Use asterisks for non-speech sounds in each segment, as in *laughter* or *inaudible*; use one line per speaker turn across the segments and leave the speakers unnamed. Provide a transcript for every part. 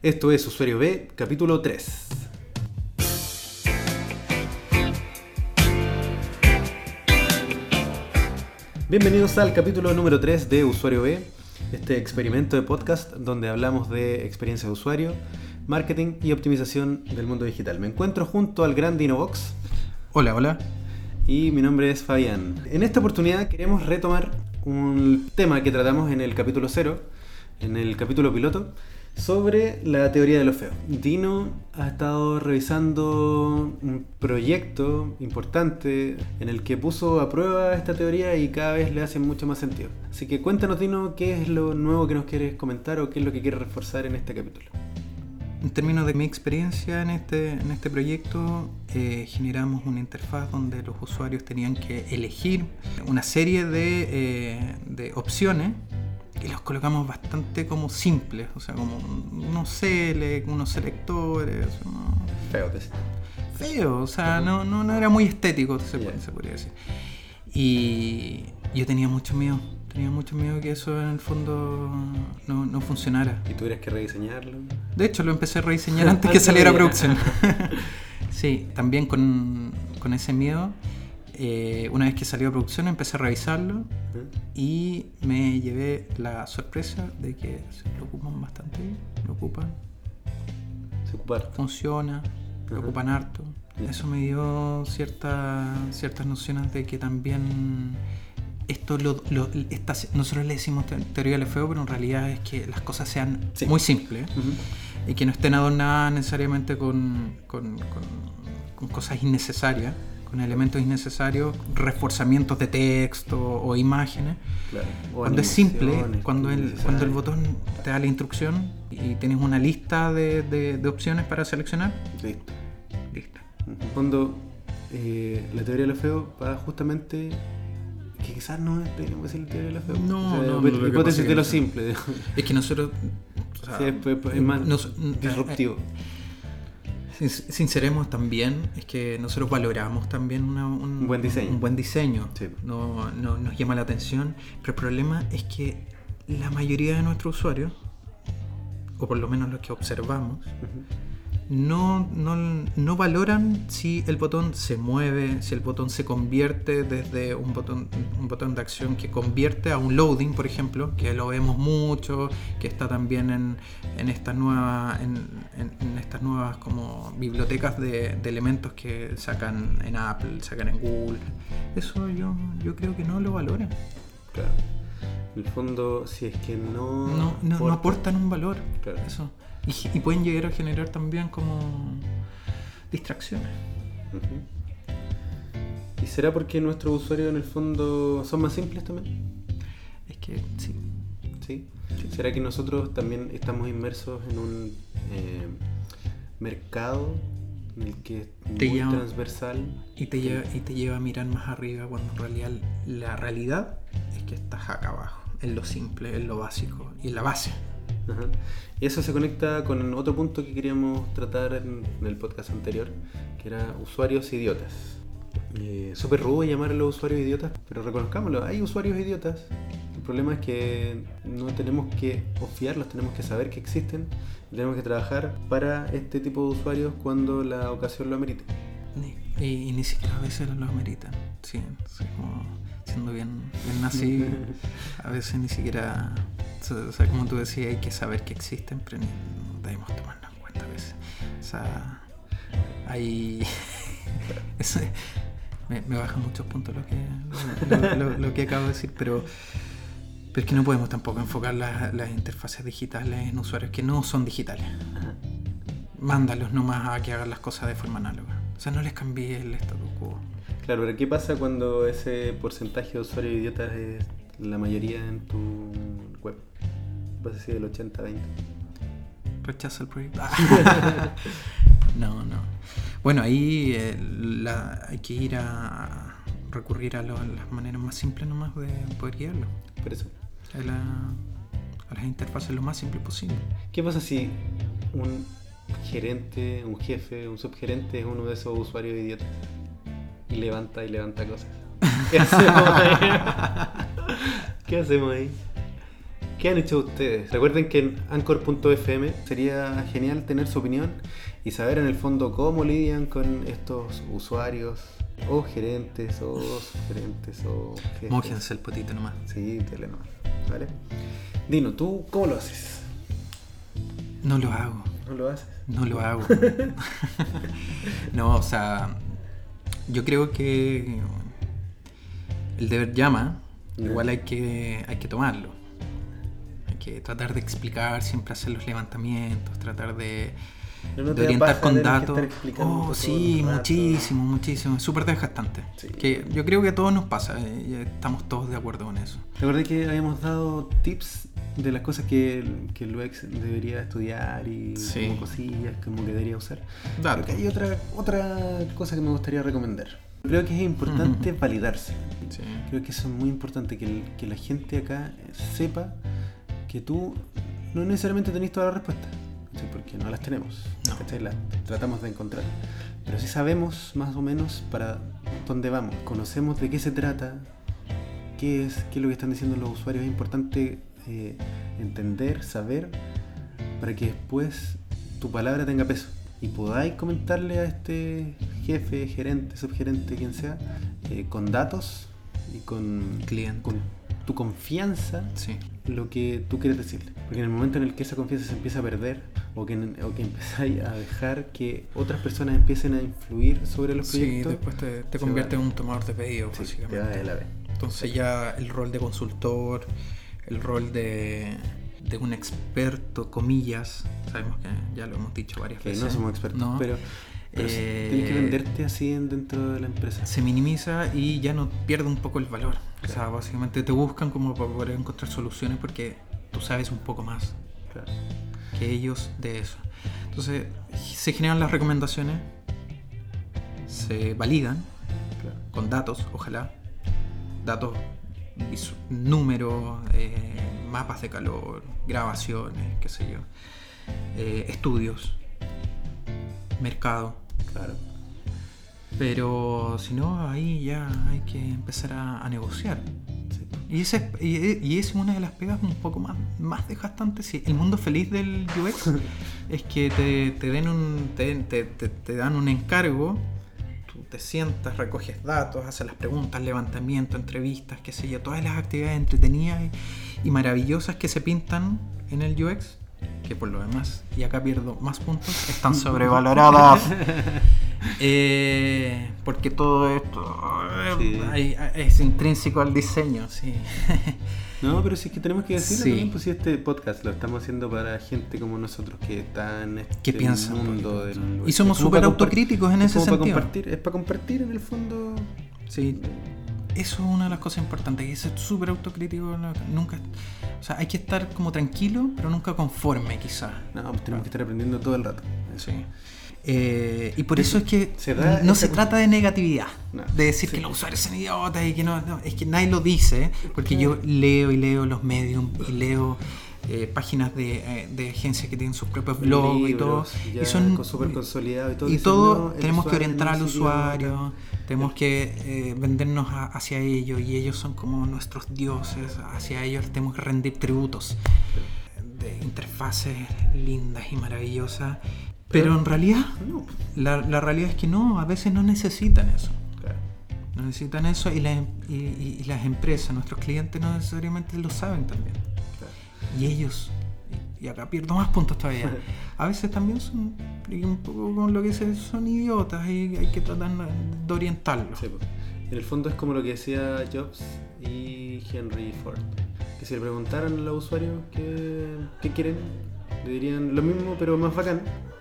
Esto es Usuario B, capítulo 3. Bienvenidos al capítulo número 3 de Usuario B, este experimento de podcast donde hablamos de experiencia de usuario, marketing y optimización del mundo digital. Me encuentro junto al gran Dinobox
Hola, hola.
y mi nombre es Fabián. En esta oportunidad queremos retomar un tema que tratamos en el capítulo 0, en el capítulo piloto, sobre la teoría de lo feo. Dino ha estado revisando un proyecto importante en el que puso a prueba esta teoría y cada vez le hace mucho más sentido. Así que cuéntanos, Dino, qué es lo nuevo que nos quieres comentar o qué es lo que quieres reforzar en este capítulo.
En términos de mi experiencia en este, en este proyecto, eh, generamos una interfaz donde los usuarios tenían que elegir una serie de, eh, de opciones y los colocamos bastante como simples, o sea, como unos select, unos selectores, unos-
Feo, te-
feo, o sea, no, no, no era muy estético, se,
Ya.
puede- se podría decir. Y yo tenía mucho miedo, tenía mucho miedo que eso en el fondo no, no funcionara.
¿Y tuvieras que rediseñarlo?
De hecho, lo empecé a rediseñar antes *laughs* que saliera producción. *laughs* sí, también con, con ese miedo. Eh, una vez que salió a producción empecé a revisarlo y me llevé la sorpresa de que se lo ocupan bastante bien, lo ocupan,
Se ocupar.
funciona, lo ocupan harto. Eso me dio cierta, ciertas nociones de que también esto lo, lo- esta- nosotros le decimos te- teoría del feo, pero en realidad es que las cosas sean
Sí.
muy simples y que no estén adornadas necesariamente con, con- con- con cosas innecesarias, con elementos innecesarios, reforzamientos de texto o imágenes.
Claro. O
Cuando es simple, cuando el, cuando el botón te da la instrucción y tienes una lista de, de- de opciones para seleccionar,
Listo.
listo.
En el fondo, eh, la teoría de lo feo va justamente. Que quizás no decir la teoría de lo feo.
No,
O sea,
no,
hipótesis
es
de lo simple.
Es que nosotros... o sea,
Sí, es, es- es más
nos-
disruptivo.
Sinceremos también, es que nosotros valoramos también una- un,
buen diseño.
un buen diseño.
Sí.
No, no- nos llama la atención, pero el problema es que la mayoría de nuestros usuarios, o por lo menos los que observamos. No, no, no valoran si el botón se mueve, si el botón se convierte desde un botón, un botón de acción que convierte a un loading, por ejemplo, que lo vemos mucho, que está también en, en estas nuevas, en, en- en estas nuevas como bibliotecas de, de elementos que sacan en Apple, sacan en Google. Eso yo, yo creo que no lo valoran.
Claro. En el fondo, si es que no.
No, no, no aportan un valor.
Claro.
Eso. Y, y pueden llegar a generar también como distracciones.
¿Y será porque nuestros usuarios en el fondo son más simples también?
Es que sí.
¿Sí? ¿Será que nosotros también estamos inmersos en un eh, mercado en el que es
Te
muy transversal?
Y te, lleva, y te lleva a mirar más arriba cuando en realidad la realidad es que estás acá abajo, en lo simple, en lo básico y en la base.
Ajá. Y eso se conecta con otro punto que queríamos tratar en, en el podcast anterior, que era usuarios idiotas. Eh, Súper rudo llamar a los usuarios idiotas, pero reconozcámoslo, hay usuarios idiotas. El problema es que no tenemos que obviarlos, tenemos que saber que existen y tenemos que trabajar para este tipo de usuarios cuando la ocasión lo amerite.
Y, y ni siquiera a veces lo ameritan. Sí, sí, como siendo bien, bien nazi, *laughs* a veces ni siquiera. O sea, como tú decías, hay que saber que existen, pero no debemos tomarlo en cuenta a veces. O sea, hay. *laughs* me, me baja muchos puntos lo que, lo, que acabo de decir, pero. Pero es que no podemos tampoco enfocar las, interfaces digitales en usuarios que no son digitales. Mándalos nomás a que hagan las cosas de forma análoga. O sea, no les cambies el status quo.
Claro, pero ¿qué pasa cuando ese porcentaje de usuarios idiotas es la mayoría en tu web? ¿Vas a decir el 80-20?
Rechaza el proyecto. *laughs* *laughs* no, no. Bueno, ahí eh, la- hay que ir a recurrir a lo- las maneras más simples nomás de poder guiarlo.
Por eso.
A, la- a las interfaces lo más simple posible.
¿Qué pasa si un gerente, un jefe, un subgerente es uno de esos usuarios idiotas? Y levanta y levanta cosas. *laughs* ¿Qué hacemos ahí? ¿Qué hacemos ahí? ¿Qué han hecho ustedes? Recuerden que en anchor.fm sería genial tener su opinión y saber en el fondo cómo lidian con estos usuarios o gerentes o gerentes o jefes.
Mójense el potito nomás.
Sí, tele nomás. ¿Vale? Dino, ¿tú cómo lo haces?
No lo hago.
¿No lo haces?
No lo hago. *laughs* no, o sea, yo creo que el deber llama, igual hay que, hay que tomarlo. Que tratar de explicar, siempre hacer los levantamientos, tratar de,
¿No
de orientar con datos. Oh, sí, muchísimo, muchísimo. Es súper desgastante.
Sí.
Que yo creo que a todos nos pasa, eh, estamos todos de acuerdo con eso.
Recuerda que habíamos dado tips de las cosas que que el UX debería estudiar y
Sí.
como cosillas como que debería usar. Que hay otra, otra cosa que me gustaría recomendar. Creo que es importante validarse.
Sí.
Creo que eso es muy importante, que, el- que la gente acá sepa que tú no necesariamente tenés todas las respuestas, porque no las tenemos, las tratamos de encontrar. Pero sí sabemos más o menos para dónde vamos, conocemos de qué se trata, qué es, qué es lo que están diciendo los usuarios. Es importante eh, entender, saber, para que después tu palabra tenga peso y podáis comentarle a este jefe, gerente, subgerente, quien sea, eh, con datos y con,
Cliente.
con tu confianza
Sí.
Lo que tú quieres decirle. Porque en el momento en el que esa confianza se empieza a perder o que, o que empezáis a dejar que otras personas empiecen a influir sobre los
Sí,
proyectos,
después te, te
se
convierte
va.
en un tomador de pedidos,
sí, te
básicamente.
va de la vez.
Entonces ya el rol de consultor, el rol de, de un experto, comillas, sabemos que ya lo hemos dicho varias
Que
veces.
no somos expertos,
¿no?
pero, sí,
Eh,
tienes que venderte así en- dentro de la empresa.
Se minimiza y ya no pierde un poco el valor. O sea, básicamente te buscan como para poder encontrar soluciones porque tú sabes un poco más
Claro.
que ellos de eso. Entonces se generan las recomendaciones, se validan
claro.
con datos, ojalá. Datos, números, eh, mapas de calor, grabaciones, qué sé yo. eh, estudios, mercado.
Claro.
Pero si no, ahí ya hay que empezar a, a negociar.
Sí.
Y esa es, y, y es una de las pegas un poco más, más desgastantes. Sí, el mundo feliz del UX *laughs* es que te, te den un, te, te- te- te dan un encargo, tú te sientas, recoges datos, haces las preguntas, levantamiento, entrevistas, qué sé yo, todas las actividades entretenidas y, y maravillosas que se pintan en el UX, que por lo demás, y acá pierdo más puntos, están *laughs* sobrevaloradas. *laughs* Eh, porque todo esto
Sí.
hay- es intrínseco al diseño, sí. *laughs*
No, pero sí es que tenemos que decirlo
Sí.
también, pues si este podcast lo estamos haciendo para gente como nosotros que está en este
Que piensa un
mundo del...
Y somos súper autocríticos en
es
ese
como para
sentido.
compartir, es para compartir en el fondo...
Sí, eso es una de las cosas importantes, que es ser súper autocrítico. Nunca, o sea, hay que estar como tranquilo, pero nunca conforme, quizás.
No, pues tenemos que estar aprendiendo todo el rato.
Sí. Eh, y por eso es que
Se
no se trata de negatividad,
No,
de decir
sí.
que los usuarios son idiotas y que no, no, es que nadie lo dice, porque yo leo y leo los medios y leo eh, páginas de, eh, de agencias que tienen sus propios blogs y todo,
ya
y son
súper consolidados y todo.
y
dicen,
todo
"No, el
tenemos que
usuario
orientar al
idiota".
Tenemos que eh, vendernos a- hacia ellos y ellos son como nuestros dioses, hacia ellos tenemos que rendir tributos de interfaces lindas y maravillosas. Pero en realidad,
No,
la, la realidad es que no, a veces no necesitan eso.
claro.
No necesitan eso y, la- y- y- y las empresas, nuestros clientes no necesariamente lo saben también.
claro.
Y ellos, y y acá pierdo más puntos todavía, *laughs* a veces también son un poco con lo que se son idiotas y hay que tratar de orientarlos.
Sí, pues. En el fondo es como lo que decía Jobs y Henry Ford. Que si le preguntaran a los usuarios qué, qué quieren, le dirían lo mismo pero más bacán.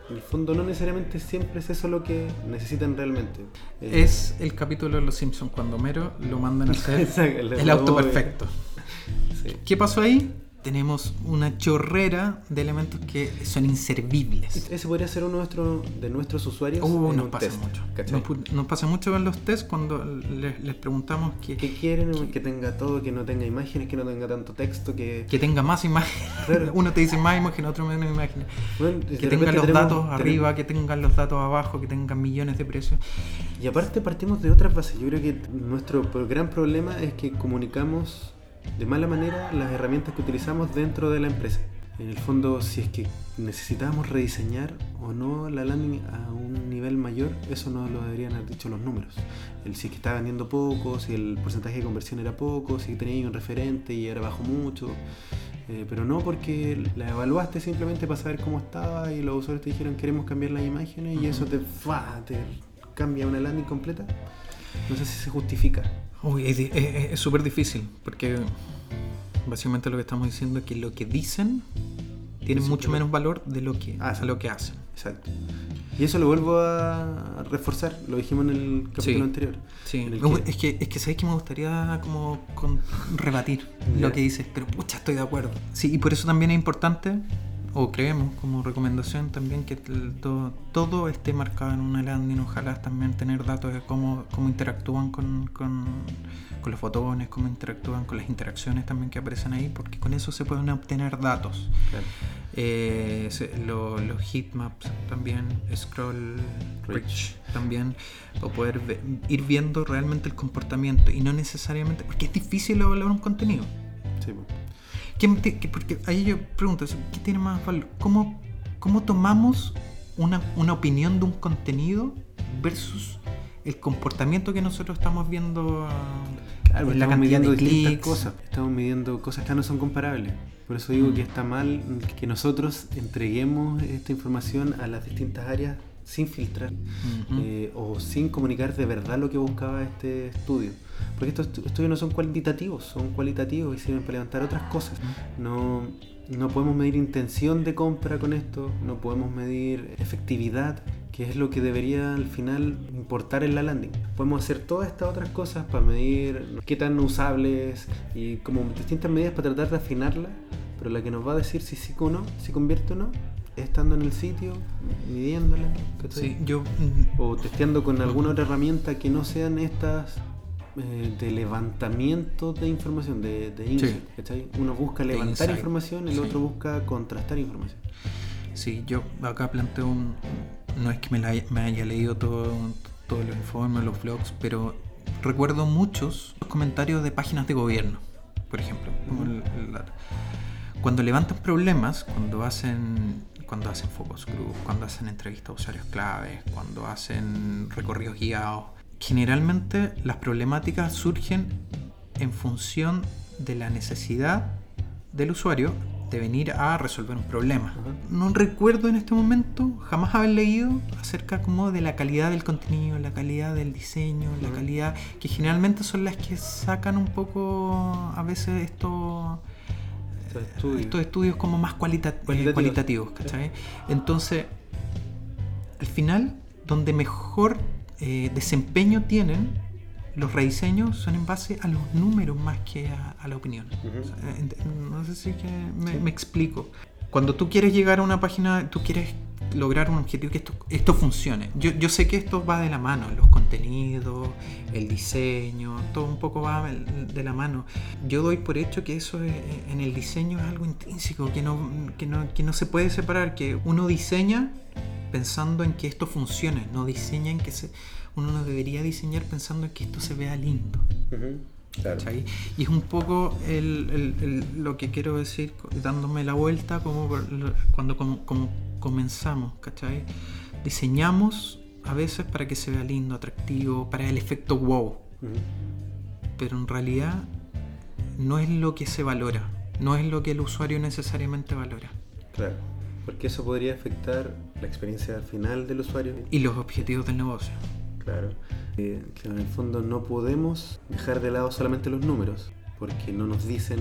En el fondo no necesariamente siempre es eso lo que necesitan realmente. Eh,
Es el capítulo de Los Simpsons cuando Homero lo mandan a hacer *laughs*
el
auto perfecto. *laughs*
sí.
¿Qué pasó ahí? Tenemos una chorrera de elementos que son inservibles.
Ese podría ser uno de nuestros, de nuestros usuarios.
Uh,
en
nos
un
pasa
test,
mucho. Nos, pasa mucho en los tests cuando les, les preguntamos que,
¿Qué quieren? Que tenga todo, que no tenga imágenes, que no tenga tanto texto, que...
que tenga más imágenes.
Claro. *laughs*
Uno te dice más imágenes, otro menos imágenes.
Bueno,
Que tengan los
tenemos-
datos
tenemos-
arriba, que tengan los datos abajo, que tengan millones de precios.
Y aparte partimos de otras bases. Yo creo que nuestro gran problema es que comunicamos de mala manera las herramientas que utilizamos dentro de la empresa. En el fondo, si es que necesitamos rediseñar o no la landing a un nivel mayor, eso no lo deberían haber dicho los números. El, si es que estaba vendiendo poco, si el porcentaje de conversión era poco, si tenía un referente y era bajo mucho. Eh, pero no porque la evaluaste simplemente para saber cómo estaba y los usuarios te dijeron queremos cambiar las imágenes y eso te, te cambia una landing completa. No sé si se justifica.
Uy, es súper difícil porque Básicamente lo que estamos diciendo es que lo que dicen tiene mucho menos valor de lo que,
ah,
lo que hacen.
Exacto. Y eso lo vuelvo a reforzar, lo dijimos en el capítulo anterior.
Sí, es, que, es que sabéis que me gustaría como rebatir lo que dices, pero pucha, estoy de acuerdo. Sí, y por eso también es importante o creemos como recomendación también que todo, todo, esté marcado en una landing, ojalá también tener datos de cómo, cómo interactúan con, con, con, los fotones, cómo interactúan con las interacciones también que aparecen ahí, porque con eso se pueden obtener datos. Eh, los heatmaps también, scroll rich, también, para poder ir viendo realmente el comportamiento y no necesariamente, porque es difícil evaluar un contenido. Sí, porque ahí yo pregunto, ¿qué tiene más valor? ¿Cómo, cómo tomamos una, una, opinión de un contenido versus el comportamiento que nosotros estamos viendo
claro, en la estamos midiendo distintas cosas estamos midiendo cosas que no son comparables por eso digo que mm. está mal que nosotros entreguemos esta información a las distintas áreas sin filtrar eh, o sin comunicar de verdad lo que buscaba este estudio. Porque estos estudios no son cuantitativos, son cualitativos y sirven para levantar otras cosas. No, no podemos medir intención de compra con esto, no podemos medir efectividad, que es lo que debería al final importar en la landing. Podemos hacer todas estas otras cosas para medir qué tan usables y como distintas medidas para tratar de afinarla, pero la que nos va a decir si sí o no, si convierte o no, estando en el sitio, midiéndola,
sí, yo,
o testeando con alguna otra herramienta que no sean estas eh, de levantamiento de información, de, de insight, Uno busca levantar información, el otro busca contrastar información.
Sí, yo acá planteo un... No es que me, haya leído todo, todos los informes, los blogs, pero recuerdo muchos comentarios de páginas de gobierno, por ejemplo. cuando levantan problemas, cuando hacen cuando hacen focus group, cuando hacen entrevistas a usuarios claves, cuando hacen recorridos guiados. Generalmente las problemáticas surgen en función de la necesidad del usuario de venir a resolver un problema. No recuerdo en este momento jamás haber leído acerca como de la calidad del contenido, la calidad del diseño, la calidad que generalmente son las que sacan un poco a veces esto estos estudios, como más cualitativos. Entonces, al final, donde mejor eh, desempeño tienen los rediseños son en base a los números más que a, la opinión. no sé si me, explico. Cuando tú quieres llegar a una página, tú quieres lograr un objetivo que esto, esto funcione. Yo, yo, sé que esto va de la mano, los contenidos, el diseño, todo un poco va de la mano. Yo doy por hecho que eso en el diseño es algo intrínseco, que no, que no, que no se puede separar, que uno diseña pensando en que esto funcione, no diseña en que se, uno no debería diseñar pensando en que esto se vea lindo. Y es un poco lo que quiero decir, dándome la vuelta, como cuando como, comenzamos, ¿cachai? Diseñamos a veces para que se vea lindo, atractivo, para el efecto wow. Pero en realidad no es lo que se valora, no es lo que el usuario necesariamente valora.
Claro, porque eso podría afectar la experiencia final del usuario.
Y los objetivos del negocio.
Claro que en el fondo no podemos dejar de lado solamente los números, porque no nos dicen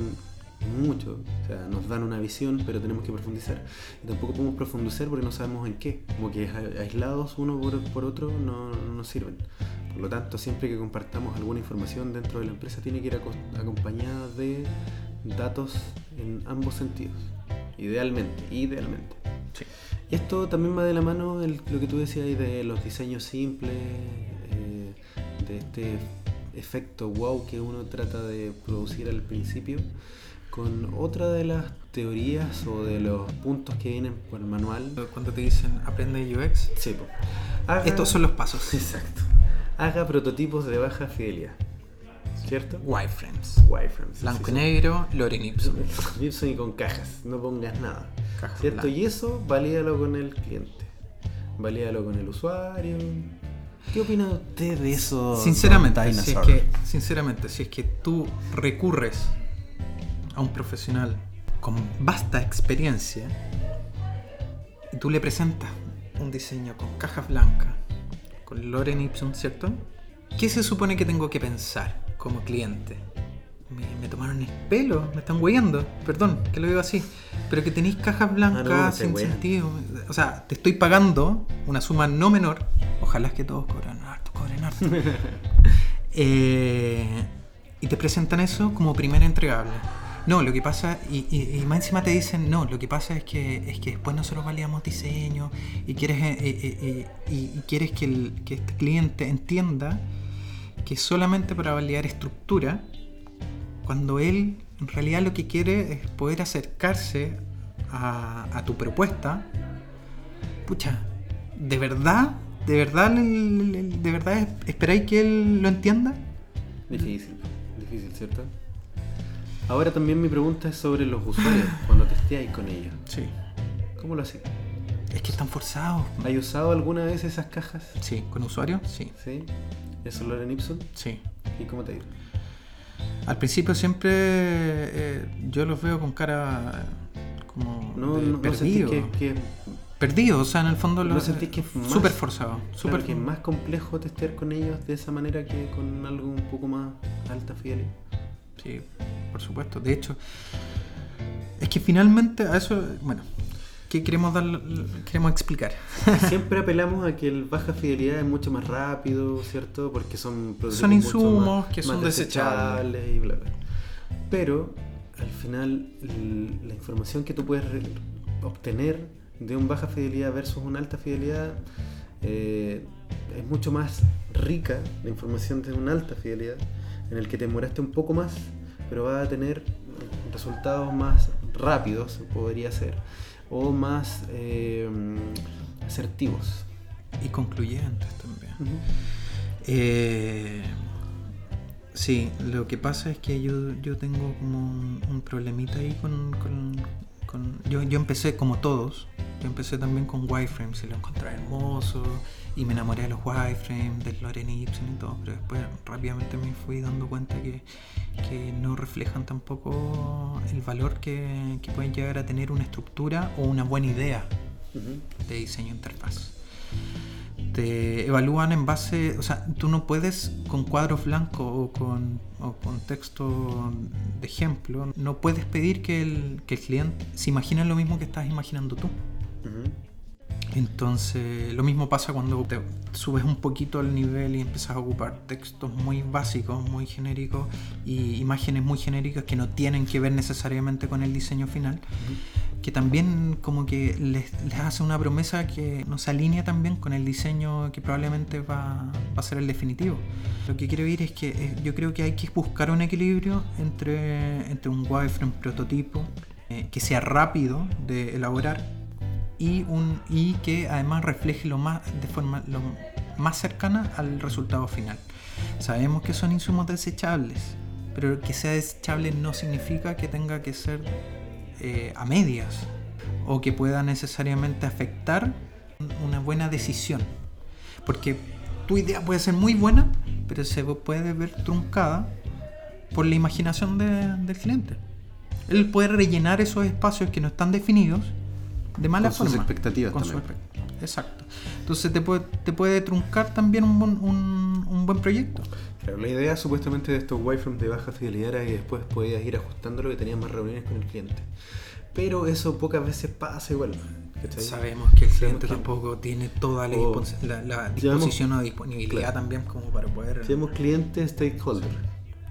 mucho, o sea, nos dan una visión, pero tenemos que profundizar. Y tampoco podemos profundizar porque no sabemos en qué, como que aislados uno por, otro no, nos sirven. Por lo tanto, siempre que compartamos alguna información dentro de la empresa tiene que ir acompañada de datos en ambos sentidos, idealmente, idealmente. Y esto también va de la mano de lo que tú decías de los diseños simples, de este efecto wow que uno trata de producir al principio con otra de las teorías o de los puntos que vienen por el manual.
Cuando te dicen aprende UX,
sí,
estos son los pasos. *laughs*
Exacto. Haga prototipos de baja fidelidad. ¿Cierto?
Wireframes.
Wireframes.
Blanco
sí,
y negro, Loren Ipsum.
Gibson y con cajas, no pongas nada.
Cajas
¿Cierto? Y eso valídalo con el cliente. Valídalo con el usuario. ¿Qué opina usted de eso?
Sinceramente, si es que, sinceramente, si es que tú recurres a un profesional con vasta experiencia y tú le presentas un diseño con cajas blancas, con Loren Ipsum, ¿cierto? ¿Qué se supone que tengo que pensar como cliente? Me, me tomaron el pelo, me están hueando, perdón, que lo digo así. Pero que tenéis cajas blancas
Ah, no,
sin sentido. O sea, te estoy pagando una suma no menor. Ojalá que todos cobren harto, cobren harto. *laughs* Eh, y te presentan eso como primer entregable. No, lo que pasa, y, y- y más encima te dicen, no, lo que pasa es que, es que después nosotros validamos diseño y quieres, eh, eh, eh, y, y quieres que, el- que este cliente entienda que solamente para validar estructura, cuando él en realidad lo que quiere es poder acercarse a, a tu propuesta, pucha, ¿de verdad? ¿De verdad, de verdad esperáis que él lo entienda?
Difícil, difícil, ¿cierto? Ahora también mi pregunta es sobre los usuarios, *laughs* cuando testeáis con ellos.
Sí.
¿Cómo lo hacéis?
Es que están forzados.
¿Hay usado alguna vez esas cajas?
Sí, con usuario, sí,
¿Sí? ¿Eso lo en Ipson?
sí.
¿Y cómo te ha ido?
Al principio siempre eh, yo los veo con cara como
No,
de
no,
perdido.
que, que,
Perdido, o sea, en el fondo
¿No
lo
sentís que es
súper forzado.
claro,
Súper
que es más complejo testear con ellos de esa manera que con algo un poco más alta fidelidad?
Sí, por supuesto. De hecho, es que finalmente a eso, bueno, ¿qué queremos dar, queremos explicar? *laughs*
Siempre apelamos a que el baja fidelidad es mucho más rápido, ¿cierto? Porque son prototipos
Son insumos
más-
que son desechables.
y bla bla. Pero al final la información que tú puedes obtener de un baja fidelidad versus una alta fidelidad eh, es mucho más rica la información de una alta fidelidad en el que te demoraste un poco más pero va a tener resultados más rápidos podría ser o más eh, asertivos
Y concluyentes también. Eh, sí, lo que pasa es que yo, yo tengo como un, un problemita ahí con... con- con- yo, yo empecé como todos, yo empecé también con wireframes y lo encontré hermoso y me enamoré de los wireframes, del Loren Ipsen y todo, pero después rápidamente me fui dando cuenta que, que no reflejan tampoco el valor que, que pueden llegar a tener una estructura o una buena idea de diseño de interfaz. Te evalúan en base, o sea, tú no puedes con cuadros blancos o con, o con texto de ejemplo, no puedes pedir que el, que el cliente se imagine lo mismo que estás imaginando tú. Entonces, lo mismo pasa cuando te subes un poquito al nivel y empiezas a ocupar textos muy básicos, muy genéricos y imágenes muy genéricas que no tienen que ver necesariamente con el diseño final, que también como que les, les hace una promesa que no se alinea también con el diseño que probablemente va, va a ser el definitivo. Lo que quiero decir es que eh, yo creo que hay que buscar un equilibrio entre, entre un wireframe prototipo eh, que sea rápido de elaborar y, un, y que además refleje lo más, de forma lo más cercana al resultado final. Sabemos que son insumos desechables, pero que sea desechable no significa que tenga que ser eh, a medias o que pueda necesariamente afectar una buena decisión. Porque tu idea puede ser muy buena, pero se puede ver truncada por la imaginación de- del cliente. Él puede rellenar esos espacios que no están definidos de mala
Con sus
forma.
expectativas
Con
también.
sus expect- Exacto. Entonces te puede, te puede truncar también un, buen- un- un buen proyecto.
Claro, la idea supuestamente de estos wireframes de baja fidelidad era que después podías ir ajustándolo y tenías más reuniones con el cliente. Pero eso pocas veces pasa igual. ¿cachai?
Sabemos que el
Sabemos
cliente
que-
tampoco tiene toda la,
O-
dispos- la- la
Llamamos-
disposición o disponibilidad
Claro.
también como para poder...
Tenemos cliente stakeholder,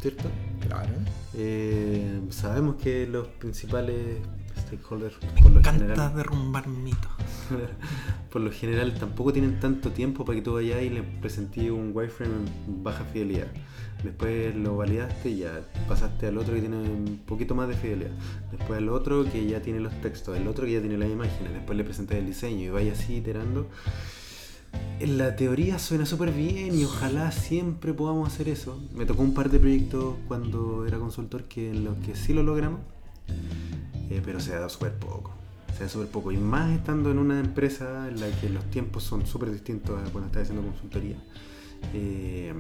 ¿cierto?
Claro.
Eh, sabemos que los principales stakeholders
Me
por lo
encanta
general
derrumbar mitos. *laughs*
por lo general tampoco tienen tanto tiempo para que tú vayas y le presenté un wireframe en baja fidelidad. Después lo validaste y ya pasaste al otro que tiene un poquito más de fidelidad. Después al otro que ya tiene los textos, el otro que ya tiene las imágenes. Después le presentas el diseño y vayas así iterando. En la teoría suena súper bien y ojalá siempre podamos hacer eso. Me tocó un par de proyectos cuando era consultor que en los que sí lo logramos, eh, pero se ha dado súper poco. Se da súper poco. Y más estando en una empresa en la que los tiempos son súper distintos a cuando estás haciendo consultoría. Eh,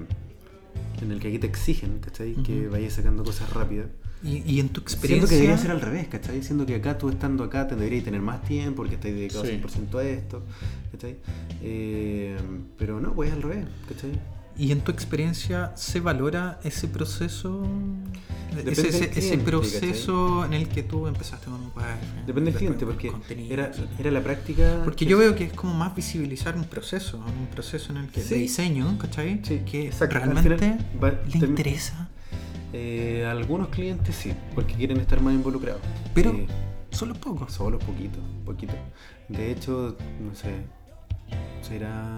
en el que aquí te exigen, ¿cachai? Que
Ujú.
vayas sacando cosas rápidas.
Y, y en tu
Siento
experiencia.
que debería ser al revés, ¿cachai? Siendo que acá tú estando acá te deberías tener más tiempo porque estás dedicado
Sí.
100% a esto, ¿cachai? Eh, pero no, pues al revés, ¿cachai?
¿Y en tu experiencia se valora ese proceso? Ese, proceso en el que tú empezaste con un wifi.
Depende del cliente, porque era, era la práctica.
Porque
que-
yo veo que es como más visibilizar un proceso, un proceso en el que
Sí.
de diseño, ¿cachai?
Sí,
que
exacto. Al
realmente
final va-
le interesa,
Eh, algunos clientes sí, porque quieren estar más involucrados.
pero
Eh,
solo pocos.
Solo poquito, poquito. De hecho, no sé, será...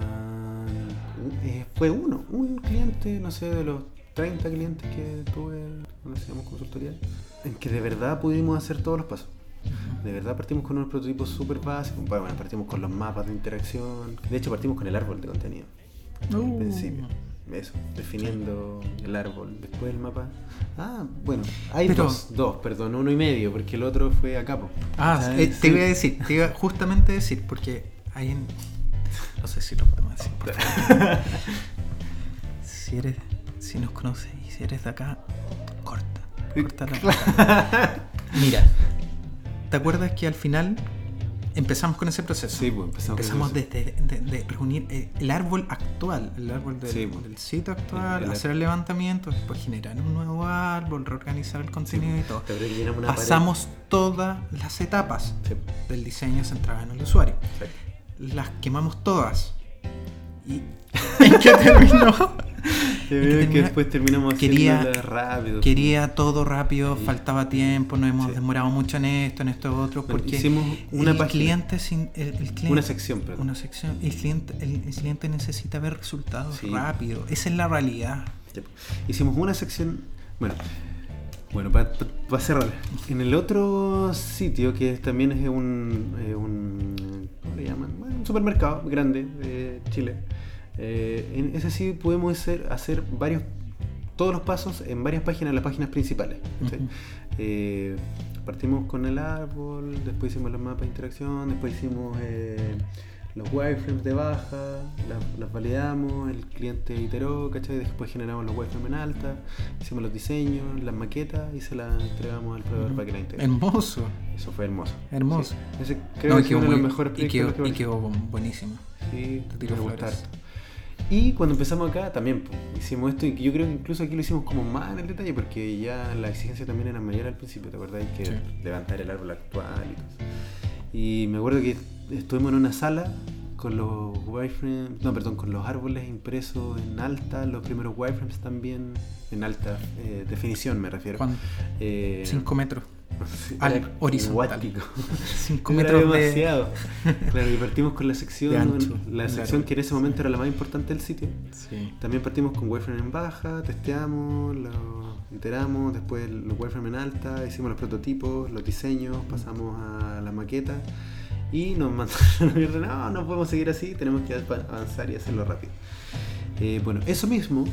eh, fue uno, un cliente, no sé, de los 30 clientes que tuve cuando hacíamos consultoría, en que de verdad pudimos hacer todos los pasos. De verdad partimos con unos prototipos súper básicos, bueno, partimos con los mapas de interacción, de hecho partimos con el árbol de contenido. Al
Uh.
principio. Eso, definiendo el árbol. Después el mapa. Ah, bueno, hay
Pero-
dos, dos, perdón, uno y medio, porque el otro fue a capo.
Ah, eh, te iba a decir, te iba justamente a decir, porque hay en... No sé si lo podemos decir. por favor. si eres, si nos conoces y si eres de acá, corta. Corta la Mira, ¿te acuerdas que al final empezamos con ese proceso?
Sí, pues, empezamos con
Empezamos
ese
desde de, de reunir eh, el árbol actual, el árbol del,
Sí, pues.
del sitio actual,
El- el-
hacer el levantamiento, después generar un nuevo árbol, reorganizar el contenido y todo.
Pared.
Pasamos todas las etapas
Sí,
del diseño centrado en el usuario. Las quemamos todas. ¿Y en qué terminó? *laughs*
Te
que
veo que después terminamos
quería-
rápido.
Quería todo rápido,
Sí.
faltaba tiempo, nos hemos
Sí.
demorado mucho en esto, en esto otro,
Bueno,
porque
hicimos una
el
página.
cliente sin el, el cliente-
Una sección, perdón.
una sección, el cliente, el, el cliente necesita ver resultados
Sí.
rápido. Esa es la realidad.
Hicimos una sección. Bueno, bueno para cerrar. En el otro sitio, que también es un. eh, un ¿Cómo le llaman? Bueno, un supermercado grande de Chile. eh, en ese sí podemos hacer, hacer varios. Todos los pasos en varias páginas, las páginas principales. Eh, partimos con el árbol, después hicimos los mapas de interacción, después hicimos los wireframes de baja, las, las validamos, el cliente iteró, ¿cachai? Después generamos los wireframes en alta, hicimos los diseños, las maquetas y se las entregamos al proveedor para que la integre.
Hermoso.
Eso fue hermoso.
Hermoso.
Sí. Ese creo
No, y
que es uno de los mejores
y
proyectos.
quedó,
que
y quedó buenísimo.
Sí,
Te
me. Y cuando empezamos acá también pues, hicimos esto y yo creo que incluso aquí lo hicimos como más en el detalle porque ya la exigencia también era mayor al principio, ¿te acuerdas? Hay que
Sí.
levantar el árbol actual y todo eso. Y me acuerdo que estuvimos en una sala con los wireframes, no, perdón, con los árboles impresos en alta, los primeros wireframes también en alta eh, definición me refiero.
Juan,
Eh,
5 metros.
Sí,
al
era
horizontal.
cuático.
5 *laughs*
Era
metros de.
demasiado. *laughs* Claro, y partimos con la sección,
de ancho.
la
Claro.
sección que en ese momento era la más importante del sitio.
Sí.
También partimos con wireframe en baja, testeamos, lo iteramos, después los wireframe en alta, hicimos los prototipos, los diseños, pasamos a la maqueta y nos *laughs* mandaron a la mierda, no, no podemos seguir así, tenemos que avanzar y hacerlo rápido. Eh, bueno, eso mismo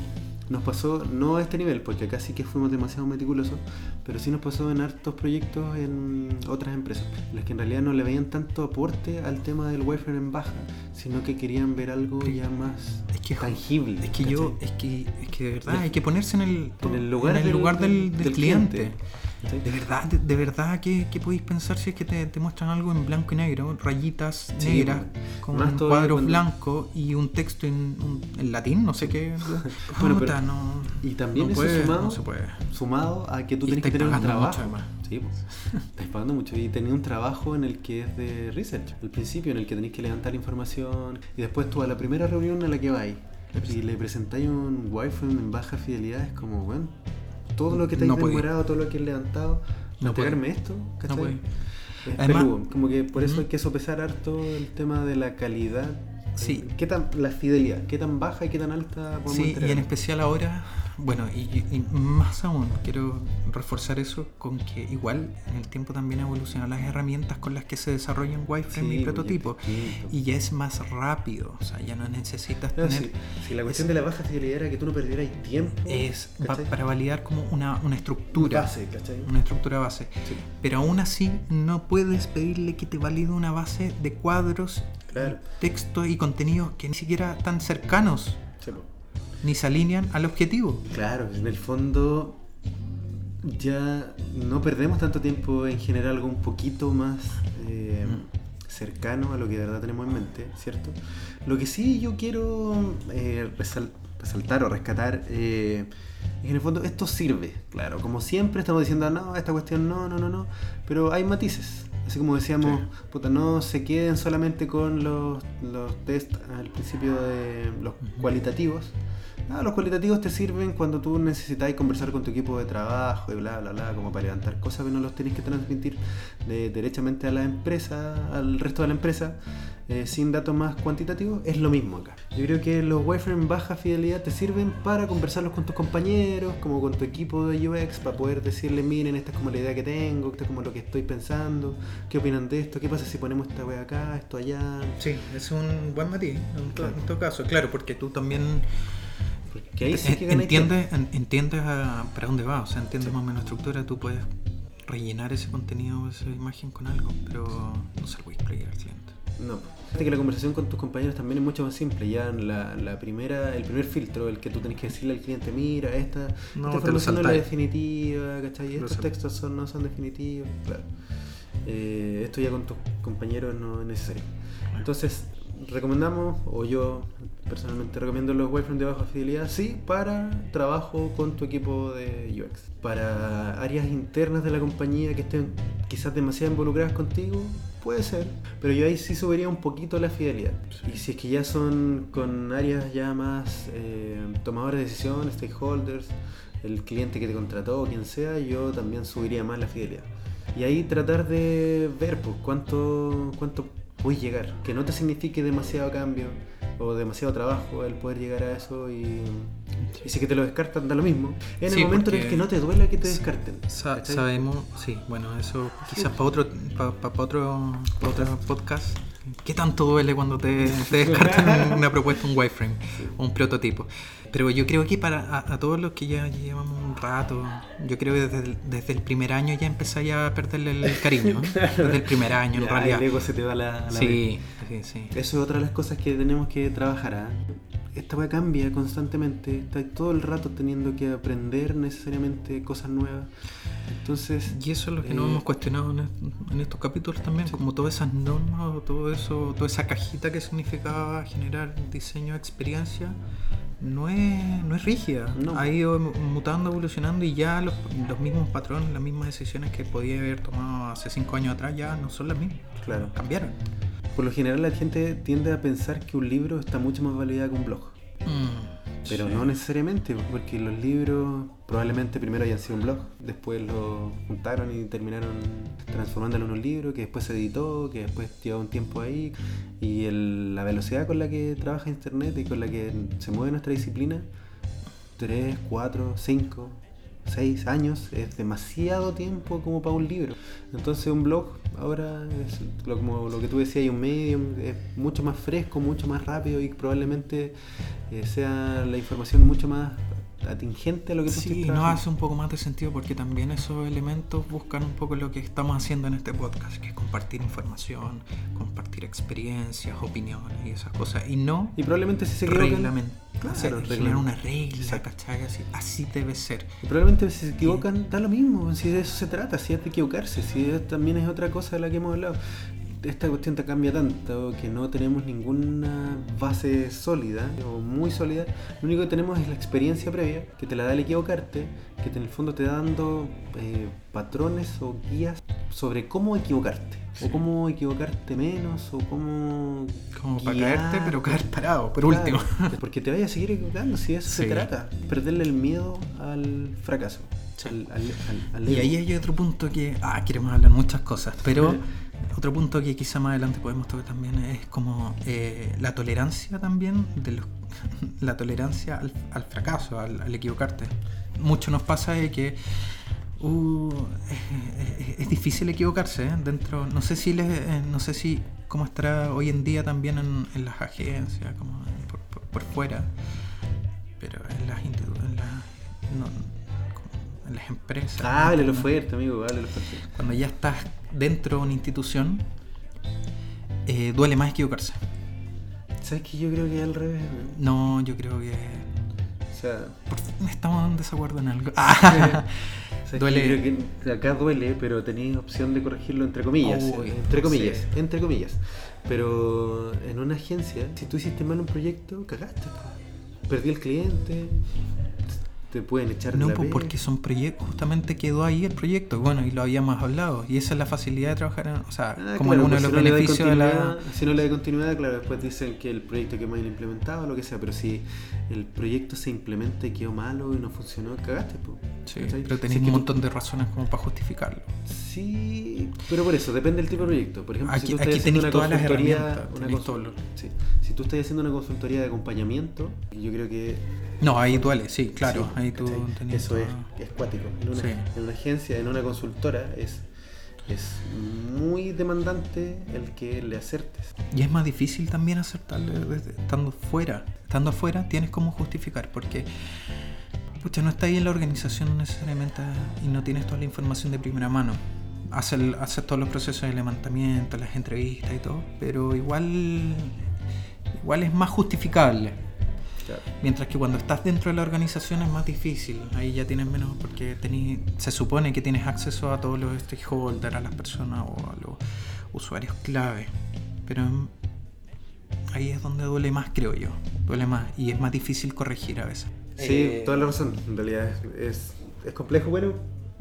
nos pasó, no a este nivel, porque acá sí que fuimos demasiado meticulosos, pero sí nos pasó en hartos proyectos en otras empresas, en las que en realidad no le veían tanto aporte al tema del wireframe en baja, sino que querían ver algo
Sí.
ya más
Es que,
tangible.
es que yo, es que, es que de verdad hay que ponerse en el,
en el lugar,
en el
del,
lugar del, del cliente. De verdad, de, de verdad, ¿qué, qué podéis pensar si es que te, te muestran algo en blanco y negro? Rayitas
Sí,
negras, con cuadros
cuando-
blancos y un texto en, un- en latín, no sé qué. *laughs*
Bueno,
Puta,
pero-
no,
Y también
no
eso
puede,
sumado,
no se puede.
sumado a que tú tenés que
estáis
tener un
mucho,
trabajo.
además.
Sí, pues. Estás pagando mucho. Y tenés un trabajo en el que es de research, al principio, en el que tenés que levantar información. Y después tú a la primera reunión a la que vais y le presentáis un wireframe en baja fidelidad, es como, bueno, todo lo que te has demorado, todo lo que has levantado,
No
entregarme esto, ¿cachai? Es
Además-
peludo. Como que por eso hay que sopesar harto el tema de la calidad.
Sí.
¿Qué tan, la fidelidad? ¿Qué tan baja y qué tan alta podemos
Sí, y en especial ahora, bueno, y, y más aún, quiero reforzar eso con que igual en el tiempo también evolucionan las herramientas con las que se desarrollan wireframe
Sí,
y prototipo. Y ya es más rápido, o sea, ya no necesitas
No,
tener...
si, si la cuestión de la baja fidelidad era que tú no perdieras tiempo.
Es para validar como una, una estructura.
Base, ¿cachai?
Una estructura base.
Sí.
Pero aún así no puedes pedirle que te valide una base de cuadros,
Claro.
texto y contenidos que ni siquiera están cercanos. Ni se alinean al objetivo.
Claro, en el fondo ya no perdemos tanto tiempo en generar algo un poquito más eh,
Mm.
cercano a lo que de verdad tenemos en mente, ¿cierto? Lo que sí yo quiero eh, resal- resaltar o rescatar eh, es que en el fondo esto sirve, claro, como siempre estamos diciendo, no, esta cuestión no, no, no, no, pero hay matices. Así como decíamos,
Sí.
puta, no se queden solamente con los, los test al principio de los cualitativos, Ah, los cualitativos te sirven cuando tú necesitas conversar con tu equipo de trabajo y bla, bla, bla, como para levantar cosas, pero no los tienes que transmitir de- derechamente a la empresa, al resto de la empresa, eh, sin datos más cuantitativos. Es lo mismo acá. Yo creo que los wireframe baja fidelidad te sirven para conversarlos con tus compañeros, como con tu equipo de UX, para poder decirle, miren, esta es como la idea que tengo, esto es como lo que estoy pensando, qué opinan de esto, qué pasa si ponemos esta wea acá, esto allá.
Sí, es un buen matiz en,
Claro.
todo caso. Claro, porque tú también
Porque ahí sí que
en-
ganáis tiempo.
entiendes, en- entiendes a- para dónde va, o sea, entiendes más o menos la estructura, tú puedes rellenar ese contenido, esa imagen con algo, pero no se lo voy a explicar al cliente.
No. Fíjate que la conversación con tus compañeros también es mucho más simple. Ya en la, la primera, el primer filtro, el que tú tenés que decirle al cliente, mira, esta,
No,
esta información no es la definitiva, ¿cachai? Estos textos son, no son definitivos, claro. Eh, esto ya con tus compañeros no es necesario. Entonces, recomendamos, o yo personalmente recomiendo los wireframes de baja fidelidad, sí, para trabajo con tu equipo de UX. Para áreas internas de la compañía que estén quizás demasiado involucradas contigo, puede ser, pero yo ahí sí subiría un poquito la fidelidad. Y si es que ya son con áreas ya más eh, tomadores de decisión, stakeholders, el cliente que te contrató, quien sea, yo también subiría más la fidelidad. Y ahí tratar de ver pues, cuánto, cuánto puedes llegar. Que no te signifique demasiado cambio o demasiado trabajo el poder llegar a eso y, y si que te lo descartan da lo mismo. En
Sí,
el momento en el que no te duela que te descarten.
Sabemos, sí, bueno, eso quizás para otro, pa- pa- pa otro, pa otro podcast. ¿Qué tanto duele cuando te, te descartan *laughs* una propuesta, un wireframe o un prototipo? Pero yo creo que para a, a todos los que ya llevamos un rato, yo creo que desde el, desde el primer año ya empezáis a perderle el cariño. ¿eh? *laughs* Desde el primer año, en
Ya,
realidad.
El ego se te va la, la
Sí, sí, sí.
Eso es otra de las cosas que tenemos que trabajar. ¿ah? Esta weá cambia constantemente. Estás todo el rato teniendo que aprender necesariamente cosas nuevas. Entonces,
Y eso es lo que nos
Eh,
hemos cuestionado en, est- en estos capítulos también, como todas esas normas o todo eso, toda esa cajita que significaba generar diseño de experiencia, no es, no es rígida.
No.
Ha ido mutando, evolucionando y ya los, los mismos patrones, las mismas decisiones que podía haber tomado hace cinco años atrás ya no son las mismas.
Claro.
Cambiaron.
por lo general la gente tiende a pensar que un libro está mucho más validado que un blog. Pero
Sí.
no necesariamente, porque los libros probablemente primero hayan sido un blog, después lo juntaron y terminaron transformándolo en un libro, que después se editó, que después lleva un tiempo ahí, y la velocidad con la que trabaja Internet y con la que se mueve nuestra disciplina, 3, 4, 5, 6 años, es demasiado tiempo como para un libro. Entonces un blog ahora es lo, como lo que tú decías, hay un medium, es mucho más fresco, mucho más rápido y probablemente eh, sea la información mucho más atingente a lo que tú
Sí, nos hace un poco más de sentido porque también esos elementos buscan un poco lo que estamos haciendo en este podcast, que es compartir información, compartir experiencias, opiniones y esas cosas. Y no
Y probablemente si se equivocan. Claro,
generar una regla. ¿cachai? Así, así debe ser.
y probablemente si se equivocan, da lo mismo, si de eso se trata, si es de equivocarse, si es- también es otra cosa de la que hemos hablado. Esta cuestión te cambia tanto que no tenemos ninguna base sólida o muy sólida. Lo único que tenemos es la experiencia previa que te la da el equivocarte, que te- en el fondo te da dando eh, patrones o guías sobre cómo equivocarte,
Sí.
o cómo equivocarte menos, o cómo.
Como para caerte, pero caer parado, por
Claro,
último. *laughs*
Porque te vayas a seguir equivocando, si de eso se trata. Perderle el miedo al fracaso.
Sí.
Al, al- al- al
Y ahí hay otro punto que. Ah, queremos hablar muchas cosas, pero otro punto que quizá más adelante podemos tocar también es como eh, la tolerancia también, de los, *laughs* la tolerancia al, fracaso, al, equivocarte. Mucho nos pasa de que uh, es, difícil equivocarse ¿eh? dentro, no sé si les, eh, no sé si cómo estará hoy en día también en, las agencias, como por, por- fuera, pero en las, en las, no, en las empresas.
Ah, háblelo
¿no?
fuerte, amigo, háblelo fuerte.
Cuando ya estás dentro de una institución, eh, duele más equivocarse.
¿Sabes que yo creo que es al revés?
No, yo creo que
O sea,
por estamos en desacuerdo en algo. *laughs*
¿sabes que
Duele.
yo creo que acá duele, pero tenéis opción de corregirlo entre comillas.
Uy,
entre comillas,
sí.
entre comillas. Pero en una agencia, si tú hiciste mal un proyecto, cagaste. Perdí el cliente, te pueden echar de
No,
la
pues
pega.
porque son proyectos, justamente quedó ahí el proyecto, bueno, y lo habíamos hablado, y esa es la facilidad de trabajar, en, o sea,
Ah,
como
claro,
uno de
pues
los
si no
beneficios de la...
Si no le da continuidad, claro, después dicen que el proyecto quedó mal implementado o lo que sea, pero si el proyecto se implementa y quedó malo y no funcionó, cagaste. po.
Sí, pero
Si
tenéis
que
un
tú-
montón de razones como para justificarlo.
Sí, pero por eso, depende del tipo de proyecto. Por ejemplo,
Aquí-
si tú estás haciendo una consultoría, una consul- sí. si tú estás haciendo una consultoría de acompañamiento, yo creo que
No, ahí duele, sí, claro,
sí,
ahí tú
eso es, es cuático. En una,
Sí.
en una agencia, en una consultora, es, es muy demandante el que le acertes.
Y es más difícil también aceptarle desde- estando fuera. Estando afuera tienes cómo justificar, porque pucha, no está ahí en la organización necesariamente y no tienes toda la información de primera mano. Haces, haces todos los procesos de levantamiento, las entrevistas y todo, pero igual, igual es más justificable.
Claro.
Mientras que cuando estás dentro de la organización es más difícil. Ahí ya tienes menos porque tenés- se supone que tienes acceso a todos los stakeholders, a las personas o a los usuarios clave. Pero ahí es donde duele más, creo yo. Duele más y es más difícil corregir a veces.
Sí,
Eh,
toda la razón. En realidad es, es, es complejo, bueno,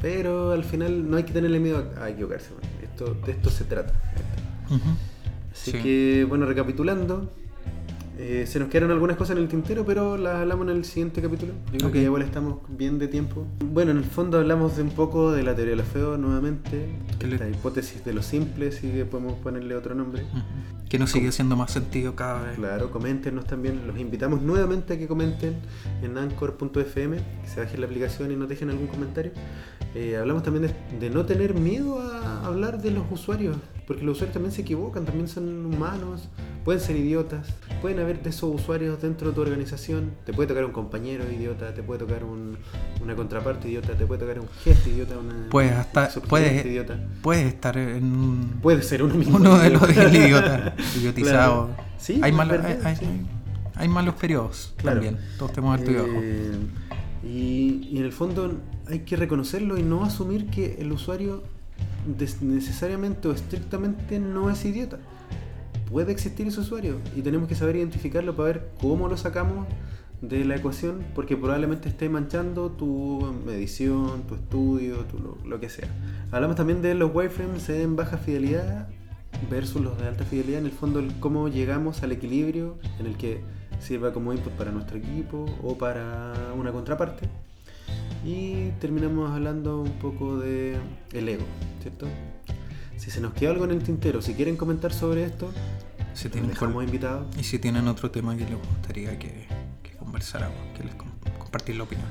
pero al final no hay que tenerle miedo a, a equivocarse. man. Esto, de esto se trata. Así
Sí.
que, bueno, recapitulando, eh, se nos quedaron algunas cosas en el tintero, pero las hablamos en el siguiente capítulo. Yo creo
Ok.
que igual estamos bien de tiempo. Bueno, en el fondo hablamos de un poco de la teoría de lo feo nuevamente, esta hipótesis de lo simple, si podemos ponerle otro nombre.
Ujú. Que nos sigue haciendo más sentido cada vez.
Claro, coméntenos también. Los invitamos nuevamente a que comenten en anchor.fm, que se bajen la aplicación y nos dejen algún comentario. Eh, hablamos también de, de no tener miedo a hablar de los usuarios, porque los usuarios también se equivocan, también son humanos, pueden ser idiotas, pueden haber de esos usuarios dentro de tu organización. Te puede tocar un compañero idiota, te puede tocar un- una contraparte idiota, te puede tocar un jefe idiota, una
Puedes hasta
subgerente
puedes,
idiota.
puedes estar en un-
Puede ser uno mismo.
uno de los
idiota.
del idiota, *laughs* idiotizado.
Claro. Sí,
hay, malos, hay,
sí.
hay- hay malos periodos
Claro.
también. Todos tenemos alto y bajo.
Eh, y, y en el fondo hay que reconocerlo y no asumir que el usuario necesariamente o estrictamente no es idiota. Puede existir ese usuario y tenemos que saber identificarlo para ver cómo lo sacamos de la ecuación porque probablemente esté manchando tu medición, tu estudio, tu lo, que sea. Hablamos también de los wireframes en baja fidelidad versus los de alta fidelidad, en el fondo cómo llegamos al equilibrio en el que sirva como input para nuestro equipo o para una contraparte. Y terminamos hablando un poco de el ego, ¿cierto? Si se nos queda algo en el tintero, si quieren comentar sobre esto,
Si tienen
dejamos invitados.
y si tienen otro tema que les gustaría que, que conversáramos, que les com- compartir la opinión.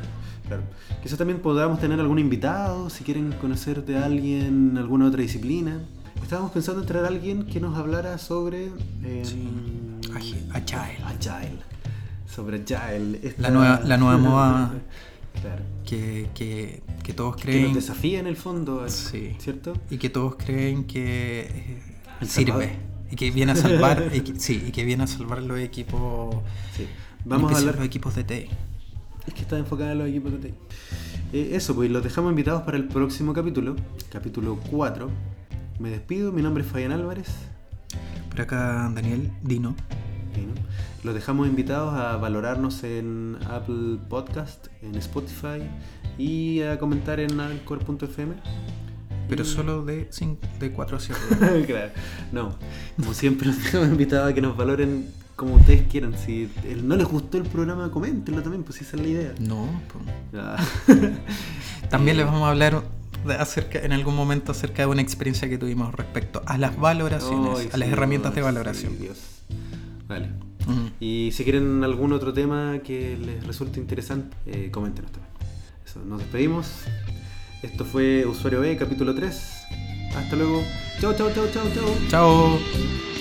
Claro. Quizás también podamos tener algún invitado, si quieren conocer de alguien, alguna otra disciplina. Estábamos pensando en traer a alguien que nos hablara sobre... em,
Sí. Agi- Agile.
Agile. Sobre Agile. esta-
La nueva- la nueva *laughs* moda.
Claro.
Que, que, que todos
Que
creen
nos desafía en el fondo,
Sí.
¿cierto?
y que todos creen que eh, sirve y que viene a salvar *laughs* y que- sí y que viene a salvar los equipos
Sí. Vamos a hablar...
los equipos de TI.
Es que está enfocada en los equipos de TI. Eh, eso, pues los dejamos invitados para el próximo capítulo, capítulo 4. Me despido, mi nombre es Fabián Álvarez.
Por acá Daniel Dino.
¿No? Los dejamos invitados a valorarnos en Apple Podcast, en Spotify y a comentar en anchor.fm.
Pero
Y-
solo de, cin- de 4 a 7. *laughs*
claro, no. Como siempre, los dejamos invitados a que nos valoren como ustedes quieran. Si no les gustó el programa, coméntenlo también, pues esa es la idea.
No, pues.
Ah. *laughs*
También
Eh,
les vamos a hablar de acerca, en algún momento acerca de una experiencia que tuvimos respecto a las valoraciones, a las
sí,
herramientas de valoración.
sí, Dios. Y si quieren algún otro tema que les resulte interesante, eh, coméntenos también. Eso, nos despedimos. Esto fue Usuario B, capítulo 3. Hasta luego. Chao, chao, chao, chao, chao.
Chao.